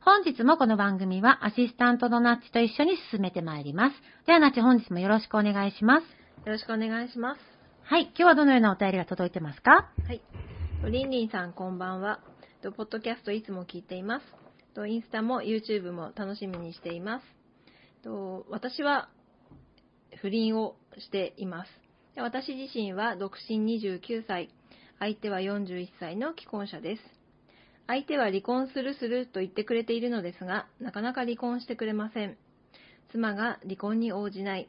本日もこの番組はアシスタントのナッチと一緒に進めてまいります。ではナッチ本日もよろしくお願いします。よろしくお願いします。はい、今日はどのようなお便りが届いてますか？はい。りんりんさんこんばんは。とポッドキャストいつも聞いています。とインスタも YouTube も楽しみにしています。と私は不倫をしています。で私自身は独身29歳、相手は41歳の既婚者です。相手は離婚するすると言ってくれているのですが、なかなか離婚してくれません。妻が離婚に応じない。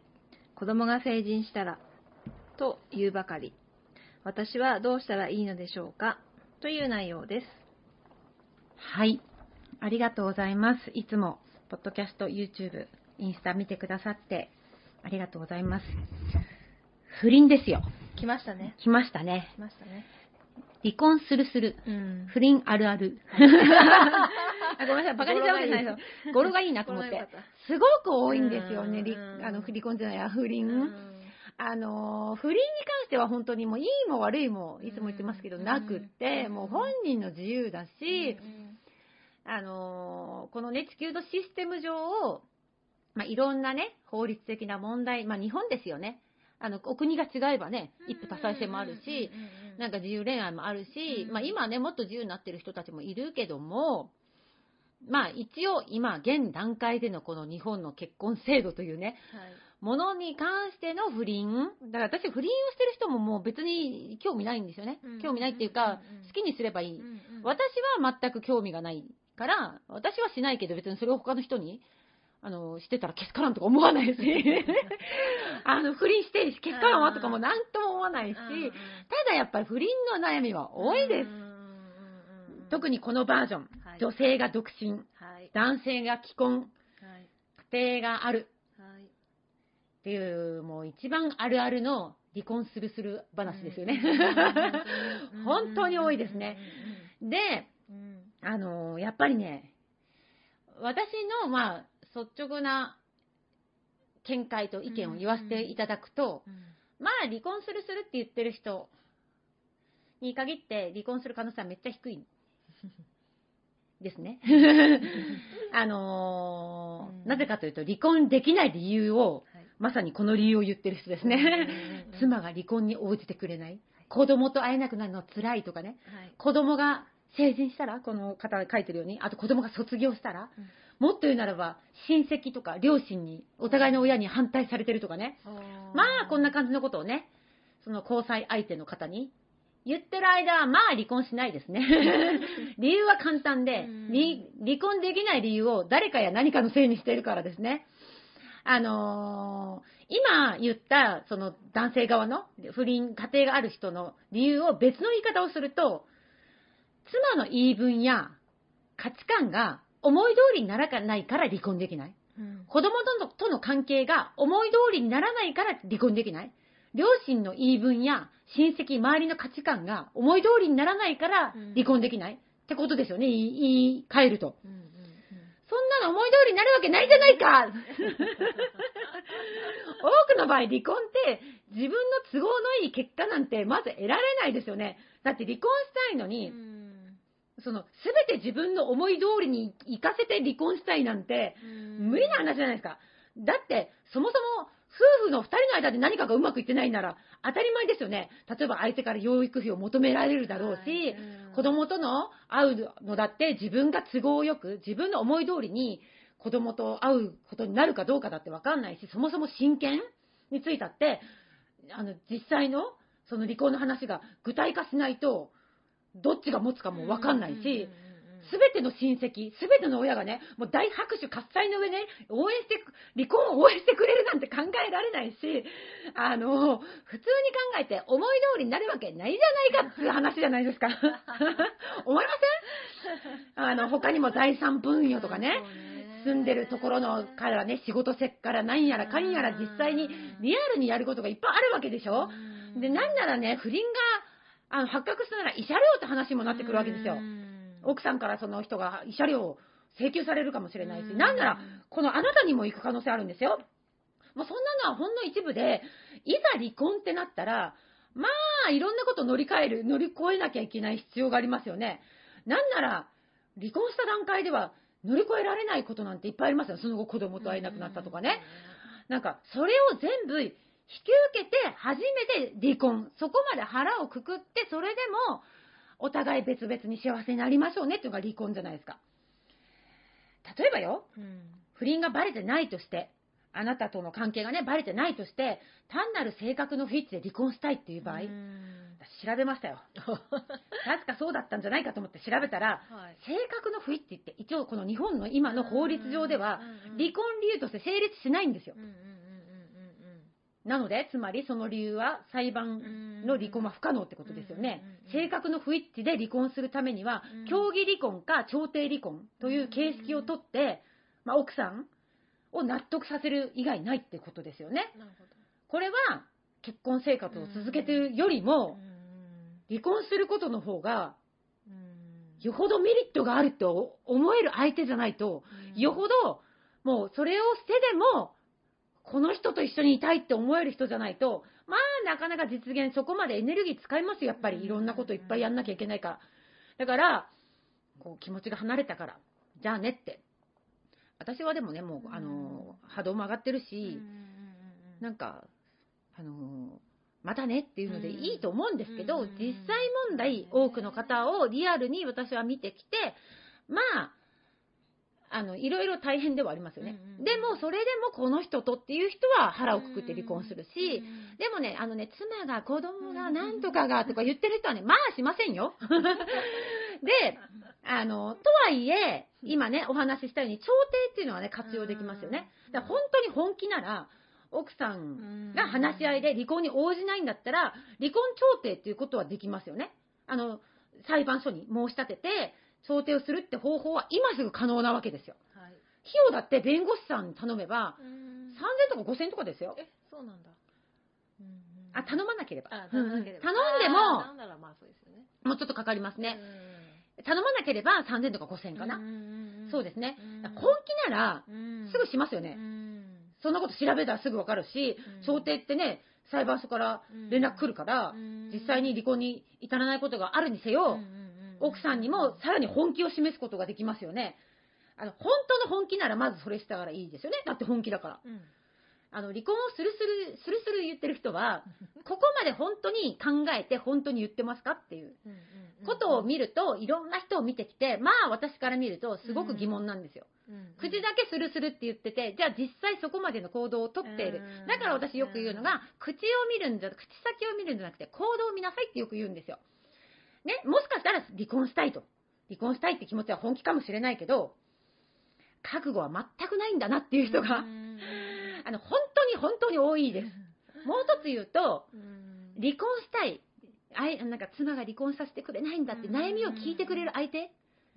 子供が成人したら、と言うばかり。私はどうしたらいいのでしょうか？という内容です。はい。ありがとうございます。いつも、ポッドキャスト、YouTube、インスタ見てくださって、ありがとうございます。不倫ですよ。来ましたね。来ましたね。来ましたね。離婚するする。うん。不倫あるある。あごめんなさい、バカにしちゃうわけじゃないですよ。語呂がいいなと思って。すごく多いんですよね、あの離婚じゃないや、不倫。うんあの、不倫に関しては本当にもういいも悪いも、いつも言ってますけど、うんなくって、うんもう本人の自由だし、うんあのーこのね、地球のシステム上、まあ、いろんなね、法律的な問題、まあ、日本ですよね。あの、お国が違えばね、一夫多妻制もあるし、、なんか自由恋愛もあるし、うんまあ、今ね、もっと自由になってる人たちもいるけども、まあ、一応、今、現段階でのこの日本の結婚制度というね、はいものに関しての不倫。だから私、不倫をしてる人ももう別に興味ないんですよねうん。興味ないっていうか好きにすればいい。うんうん私は全く興味がないから、私はしないけど別にそれを他の人に、あの、してたらけしからんとか思わないし、あの、不倫してけしからんわとかもなんとも思わないし、ただやっぱり不倫の悩みは多いです特にこのバージョン。はい女性が独身、はい。男性が既婚、はい。家庭があるはい。っていう、もう一番あるあるの離婚するする話ですよね。うん本当に多いですね。で、あのやっぱりね、私の、まあ、率直な見解と意見を言わせていただくと、うんまあ、離婚するするって言ってる人に限って離婚する可能性はめっちゃ低い。ですね。あのーうん。なぜかというと、離婚できない理由を、はい。まさにこの理由を言ってる人ですね。うんうんうん妻が離婚に応じてくれない。子供と会えなくなるの辛いとかね。はい。子供が成人したら、この方が書いてるように、あと子供が卒業したら、うんもっと言うならば、親戚とか両親に、お互いの親に反対されてるとかね。まあ、こんな感じのことをね、その交際相手の方に言ってる間は、まあ離婚しないですね。理由は簡単で、離婚できない理由を誰かや何かのせいにしているからですね。あのー今言った、その男性側の不倫、家庭がある人の理由を別の言い方をすると、妻の言い分や価値観が思い通りにならないから離婚できない。うん子供とのとの関係が思い通りにならないから離婚できない。両親の言い分や親戚、周りの価値観が思い通りにならないからうん離婚できない。ってことですよね、言い換えると。うんうんうんそんなの思い通りになるわけないじゃないか多くの場合、離婚って自分の都合のいい結果なんてまず得られないですよね。だって離婚したいのに、その、すべて自分の思い通りに行かせて離婚したいなんて、無理な話じゃないですか。だって、そもそも、夫婦の二人の間で何かがうまくいってないなら、当たり前ですよね。例えば相手から養育費を求められるだろうし、子供との会うのだって自分が都合よく、自分の思い通りに子供と会うことになるかどうかだってわかんないし、そもそも親権についたって、あの、実際の、その離婚の話が具体化しないと、どっちが持つかもわかんないし、すべての親戚、すべての親がね、もう大拍手喝采の上ね、応援して、離婚を応援してくれるなんて考えられないし、あの、普通に考えて思い通りになるわけないじゃないかっていう話じゃないですか。思いません？あの、他にも財産分与とかね、住んでるところのからね、仕事せっから何やらかん。やら実際にリアルにやることがいっぱいあるわけでしょ？で、なんならね、不倫があの発覚したなら慰謝料って話もなってくるわけですよ。奥さんからその人が慰謝料を請求されるかもしれないし、なんなら、このあなたにも行く可能性あるんですよ。もうそんなのはほんの一部で、いざ離婚ってなったら、まあ、いろんなこと乗り換える、乗り越えなきゃいけない必要がありますよね。なんなら、離婚した段階では乗り越えられないことなんていっぱいありますよ。その後子供と会えなくなったとかね。なんか、それを全部引き受けて、初めて離婚。そこまで腹をくくって、それでも、お互い別々に幸せになりましょうねっていうのが離婚じゃないですか。例えばよ、不倫がバレてないとして、あなたとの関係がね、バレてないとして、単なる性格の不一致で離婚したいっていう場合、私調べましたよ。確かそうだったんじゃないかと思って調べたら、性格の不一致って一応この日本の今の法律上では、離婚理由として成立しないんですよ。なので、つまりその理由は裁判の離婚は不可能ってことですよね。性格の不一致で離婚するためには、協議離婚か調停離婚という形式をとって、まあ、奥さんを納得させる以外ないってことですよね。これは結婚生活を続けてるよりも、離婚することの方が、よほどメリットがあると思える相手じゃないと、よほど、もうそれを捨てでも、この人と一緒にいたいって思える人じゃないと、まあなかなか実現、そこまでエネルギー使いますよ、やっぱり。いろんなこといっぱいやんなきゃいけないから。だから、こう気持ちが離れたから、じゃあねって。私はでもね、もう、あの、波動も上がってるし、なんか、あの、またねっていうのでいいと思うんですけど、実際問題、多くの方をリアルに私は見てきて、まあ、あの、いろいろ大変ではありますよね。でも、それでもこの人とっていう人は腹をくくって離婚するし、でもね、あのね、妻が子供がなんとかがとか言ってる人はね、まあしませんよ。で、あの、とはいえ、今ね、お話ししたように、調停っていうのはね、活用できますよね。だから本当に本気なら、奥さんが話し合いで離婚に応じないんだったら、離婚調停っていうことはできますよね。あの、裁判所に申し立てて、調停をするって方法は今すぐ可能なわけですよ。費用だって弁護士さんに頼めば、3000とか5000とかですよ。え、そうなんだ。あ、頼まなければ。あ、頼まなければ。頼んでも。もうちょっとかかりますね。頼まなければ3000とか5000かな。そうですね。うん本気なら、すぐしますよね。そんなこと調べたらすぐわかるしうん、調停ってね、裁判所から連絡来るから、実際に離婚に至らないことがあるにせよ、奥さんにもさらに本気を示すことができますよね。あの、本当の本気ならまずそれしたらいいですよね。だって本気だから。あの、離婚をするする、するする言ってる人は、ここまで本当に考えて本当に言ってますかっていうことを見ると、いろんな人を見てきて、まあ私から見るとすごく疑問なんですよ。口だけするするって言ってて、じゃあ実際そこまでの行動をとっているうん。だから私よく言うのが、口を見るんじゃ、口先を見るんじゃなくて行動を見なさいってよく言うんですよ。ね、もしかしたら離婚したいと。離婚したいって気持ちは本気かもしれないけど、覚悟は全くないんだなっていう人が、あの、本当に本当に多いです。もう一つ言うと、離婚したい。あいなんか妻が離婚させてくれないんだって悩みを聞いてくれる相手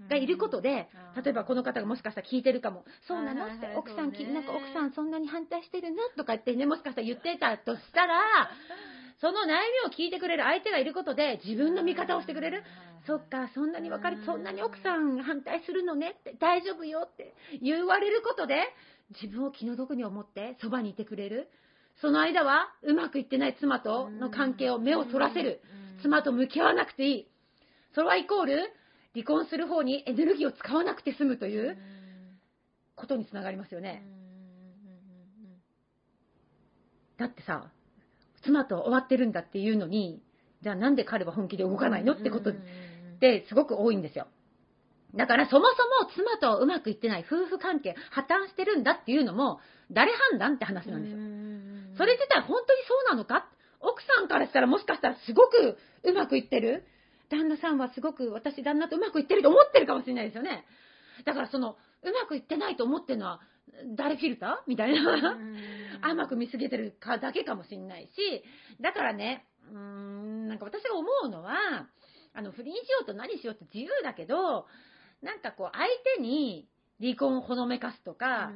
がいることで、例えばこの方がもしかしたら聞いてるかも。そうなの？って奥さんなんか奥さんそんなに反対してるの？とか言ってね、もしかしたら言ってたとしたら、その悩みを聞いてくれる相手がいることで自分の味方をしてくれる？そっか、そんなに分かり、そんなに奥さん反対するのねって、大丈夫よって言われることで、自分を気の毒に思ってそばにいてくれる？その間は、うまくいってない妻との関係を目をそらせる。妻と向き合わなくていい。それはイコール、離婚する方にエネルギーを使わなくて済むということにつながりますよね。だってさ、妻と終わってるんだっていうのに、じゃあなんで彼は本気で動かないのってことってすごく多いんですよ。だからそもそも妻とうまくいってない夫婦関係破綻してるんだっていうのも誰判断って話なんですよ。それ自体本当にそうなのか？奥さんからしたらもしかしたらすごくうまくいってる？旦那さんはすごく私旦那とうまくいってると思ってるかもしれないですよね。だからそのうまくいってないと思ってるのは誰フィルターみたいな。甘く見すぎてるかだけかもしれないし、だからね、うーん、なんか私が思うのは、あの、不倫しようと何しようって自由だけど、なんかこう、相手に離婚をほのめかすとか、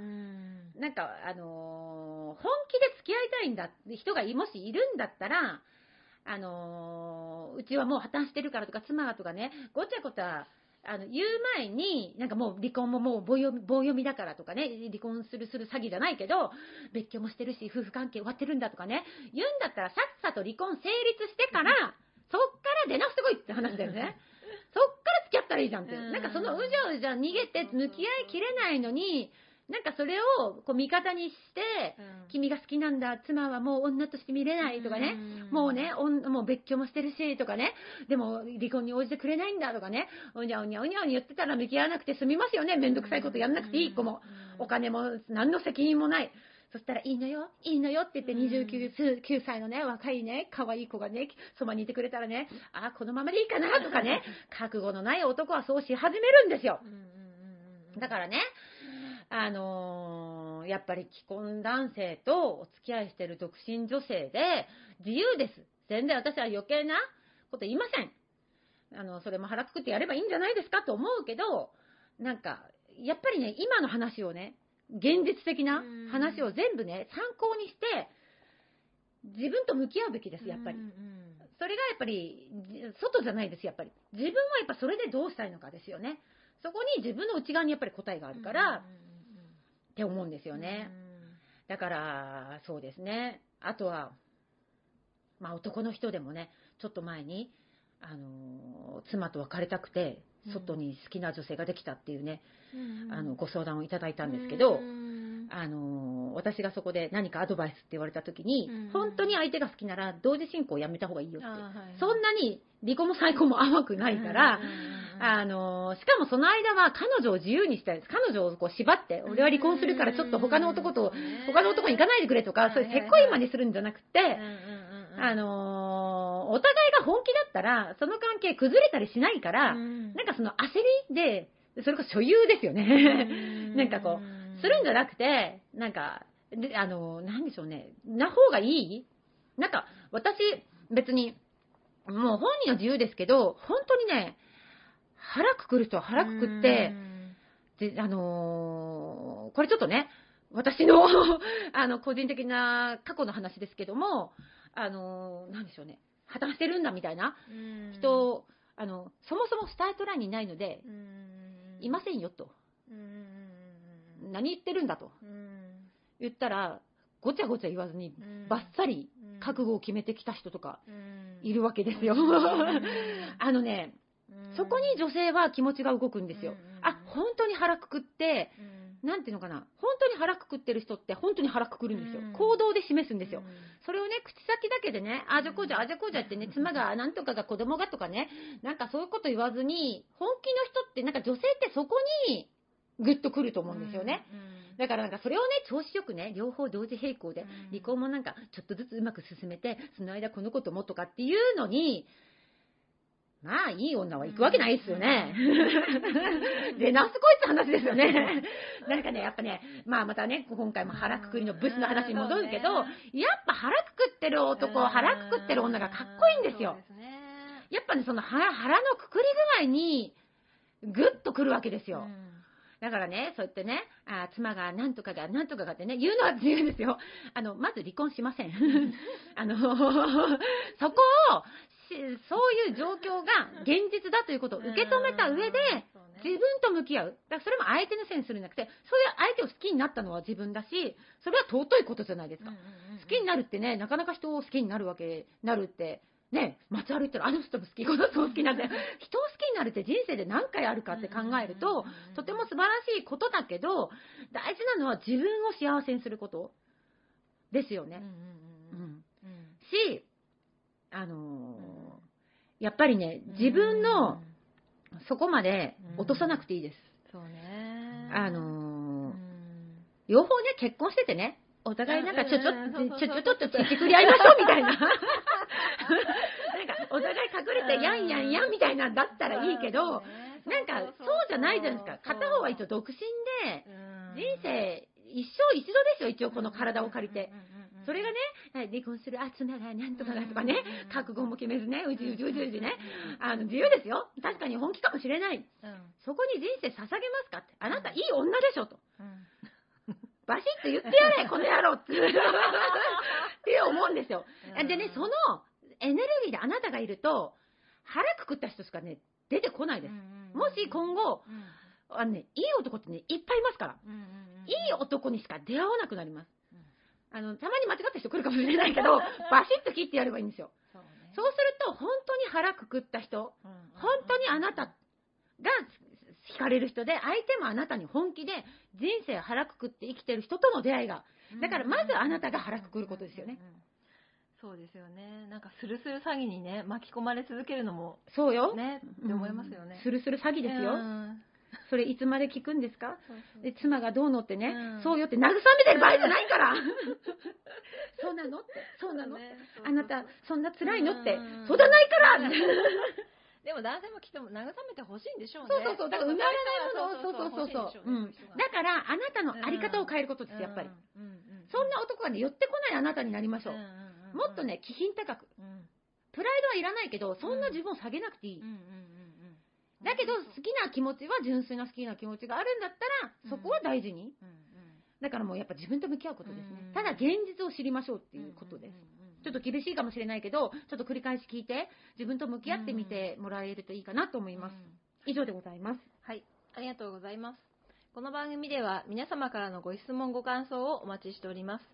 なんか、あのー本気で付き合いたいんだって人がもしいるんだったら、あのーうちはもう破綻してるからとか、妻がとかね、ごちゃごちゃ、あの、言う前に、なんかもう離婚ももう棒読み棒読みだからとかね、離婚するする詐欺じゃないけど、別居もしてるし、夫婦関係終わってるんだとかね、言うんだったらさっさと離婚成立してから、そっから出直してこいって話だよね。そっから付き合ったらいいじゃんって。うんなんかそのうじゃうじゃ逃げて向き合いきれないのに、なんかそれをこう味方にして、君が好きなんだ、妻はもう女として見れないとかね、もうね、もう別居もしてるしとかね、でも離婚に応じてくれないんだとかね、おにゃおにゃおにゃおにゃ言ってたら向き合わなくて済みますよね、めんどくさいことやんなくていい子も。お金も何の責任もない。そしたら、いいのよ、いいのよって言って、29 9歳のね、若いね、可愛い子がね、そばにいてくれたらね、ああ、このままでいいかなとかね、覚悟のない男はそうし始めるんですよ。だからね、あのーやっぱり既婚男性とお付き合いしてる独身女性で自由です。全然私は余計なこと言いません。あの、それも腹くくってやればいいんじゃないですかと思うけど、なんか、やっぱりね、今の話をね、現実的な話を全部ね、参考にして、自分と向き合うべきです、やっぱり。それがやっぱり、じ外じゃないです、やっぱり。自分はやっぱそれでどうしたいのかですよね。そこに自分の内側にやっぱり答えがあるから、って思うんですよね。だから、そうですね。あとは、まあ男の人でもね、ちょっと前に、あのー妻と別れたくて、外に好きな女性ができたっていうね、あの、ご相談をいただいたんですけど、あのー私がそこで何かアドバイスって言われた時に、うん。本当に相手が好きなら同時進行をやめた方がいいよって。そんななに離婚も再婚も甘くないから、あのーしかもその間は彼女を自由にしたいです。彼女をこう縛って、俺は離婚するからちょっと他の男と、他の男に行かないでくれとか、そういうせっこいまにするんじゃなくて、あのーお互いが本気だったら、その関係崩れたりしないから、なんかその焦りで、それこそ所有ですよね。なんかこう、するんじゃなくて、なんか、であの、なんでしょうね、な方がいい？なんか、私、別に、もう本人の自由ですけど、本当にね、腹くくる人は腹くくって、で、あのーこれちょっとね、私の、あの、個人的な過去の話ですけども、あのーなんでしょうね、破綻してるんだみたいな人、あの、そもそもスタートラインにないので、いませんよと。何言ってるんだと。言ったら、ごちゃごちゃ言わずに、バッサリ覚悟を決めてきた人とかいるわけですよ。あのね、そこに女性は気持ちが動くんですよ。あ、本当に腹くくって、なんていうのかな、本当に腹くくってる人って本当に腹くくるんですよ。うん。行動で示すんですよ。それをね、口先だけでね、あじゃこうじゃ、あじゃこうじゃってね、妻が、なんとかが子供がとかね、なんかそういうこと言わずに、本気の人って、なんか女性ってそこに、ぐっとくると思うんですよね。だからなんかそれをね、調子よくね、両方同時並行で、離婚もなんかちょっとずつうまく進めて、その間このこともとかっていうのに、まあいい女は行くわけないですよね。で、なすこいつ話ですよね。なんかね、やっぱね、まあまたね、今回も腹くくりのブスの話に戻るけど、やっぱ腹くくってる男、腹くくってる女がかっこいいんですよ。やっぱね、その腹腹のくくり具合に、ぐっとくるわけですよ。だからね、そうやってね、あ妻が何とかが何とかがってね、言うのは自由ですよ。あの、まず離婚しません。あの、そこを、そういう状況が現実だということを受け止めた上で、自分と向き合う。だからそれも相手のせいにするんじゃなくて、そういう相手を好きになったのは自分だし、それは尊いことじゃないですか。好きになるってね、なかなか人を好きになるわけ、なるって、ね、街歩いてる。あの人も好き、この人も好きなんて、人を好きになるって人生で何回あるかって考えると、とても素晴らしいことだけど、大事なのは自分を幸せにすること。ですよね。し、あのー、やっぱりね、自分のそこまで落とさなくていいです。そうね。あのー、両方ね、結婚しててね、お互いなんかちょちょ、ちょちょちょっとちっくり合いましょうみたいな。なんか、お互い隠れてやんやんやんみたいなんだったらいいけど、なんか、そうじゃないじゃないですか。片方は一応独身で、人生一生一度ですよ、一応この体を借りて。それがね、離婚する、あ、妻がなんとかだとかね、覚悟も決めずね、うじうじうじうじね、あの、自由ですよ。確かに本気かもしれない。そこに人生捧げますかって。あなたいい女でしょと。バシッと言ってやれ、この野郎って って思うんですよ。でね、そのエネルギーであなたがいると、腹くくった人しかね、出てこないです。もし今後、あのね、いい男ってね、いっぱいいますから。いい男にしか出会わなくなります。あの、たまに間違った人来るかもしれないけど、バシッと切ってやればいいんですよ。そうね、そうすると、本当に腹くくった人、本当にあなたが惹かれる人で、相手もあなたに本気で人生腹くくって生きてる人との出会いが。だからまずあなたが腹くくることですよね。そうですよね。なんかスルスル詐欺にね、巻き込まれ続けるのも、そうよ。ね、って思いますよね。スルスル詐欺ですよ。それいつまで聞くんですか？で妻がどうのってね、うん、そうよって慰めてる場合じゃないから そうなのってそうなの、ね、あなたそんな辛いのって、そうじゃないからでも男性もきっと慰めてほしいんでしょうね。そうそうそう。だから生まれないものを、そうそうそうそう。うん。だから、あなたのあり方を変えることです、やっぱり。そんな男がね、寄ってこないあなたになりましょう。もっとね、気品高く。プライドはいらないけど、そんな自分を下げなくていい。だけど、好きな気持ちは、純粋な好きな気持ちがあるんだったら、そこは大事に。だからもうやっぱ自分と向き合うことですね。ただ現実を知りましょうっていうことです。ちょっと厳しいかもしれないけど、ちょっと繰り返し聞いて、自分と向き合ってみてもらえるといいかなと思います。以上でございます。はい、ありがとうございます。この番組では皆様からのご質問ご感想をお待ちしております。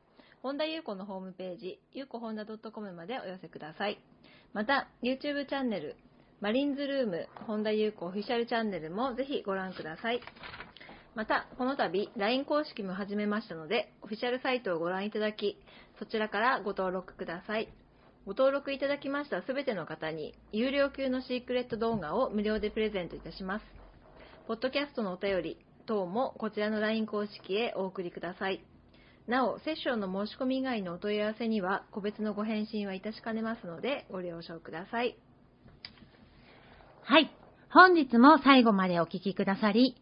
本田裕子のホームページ、ゆうこほんだ .com までお寄せください。また、YouTube チャンネル、マリンズルーム、本田裕子オフィシャルチャンネルもぜひご覧ください。また、この度、LINE 公式も始めましたので、オフィシャルサイトをご覧いただき、そちらからご登録ください。ご登録いただきましたすべての方に、有料級のシークレット動画を無料でプレゼントいたします。ポッドキャストのお便り等もこちらの LINE 公式へお送りください。なお、セッションの申し込み以外のお問い合わせには、個別のご返信はいたしかねますので、ご了承ください。はい。本日も最後までお聴きくださり、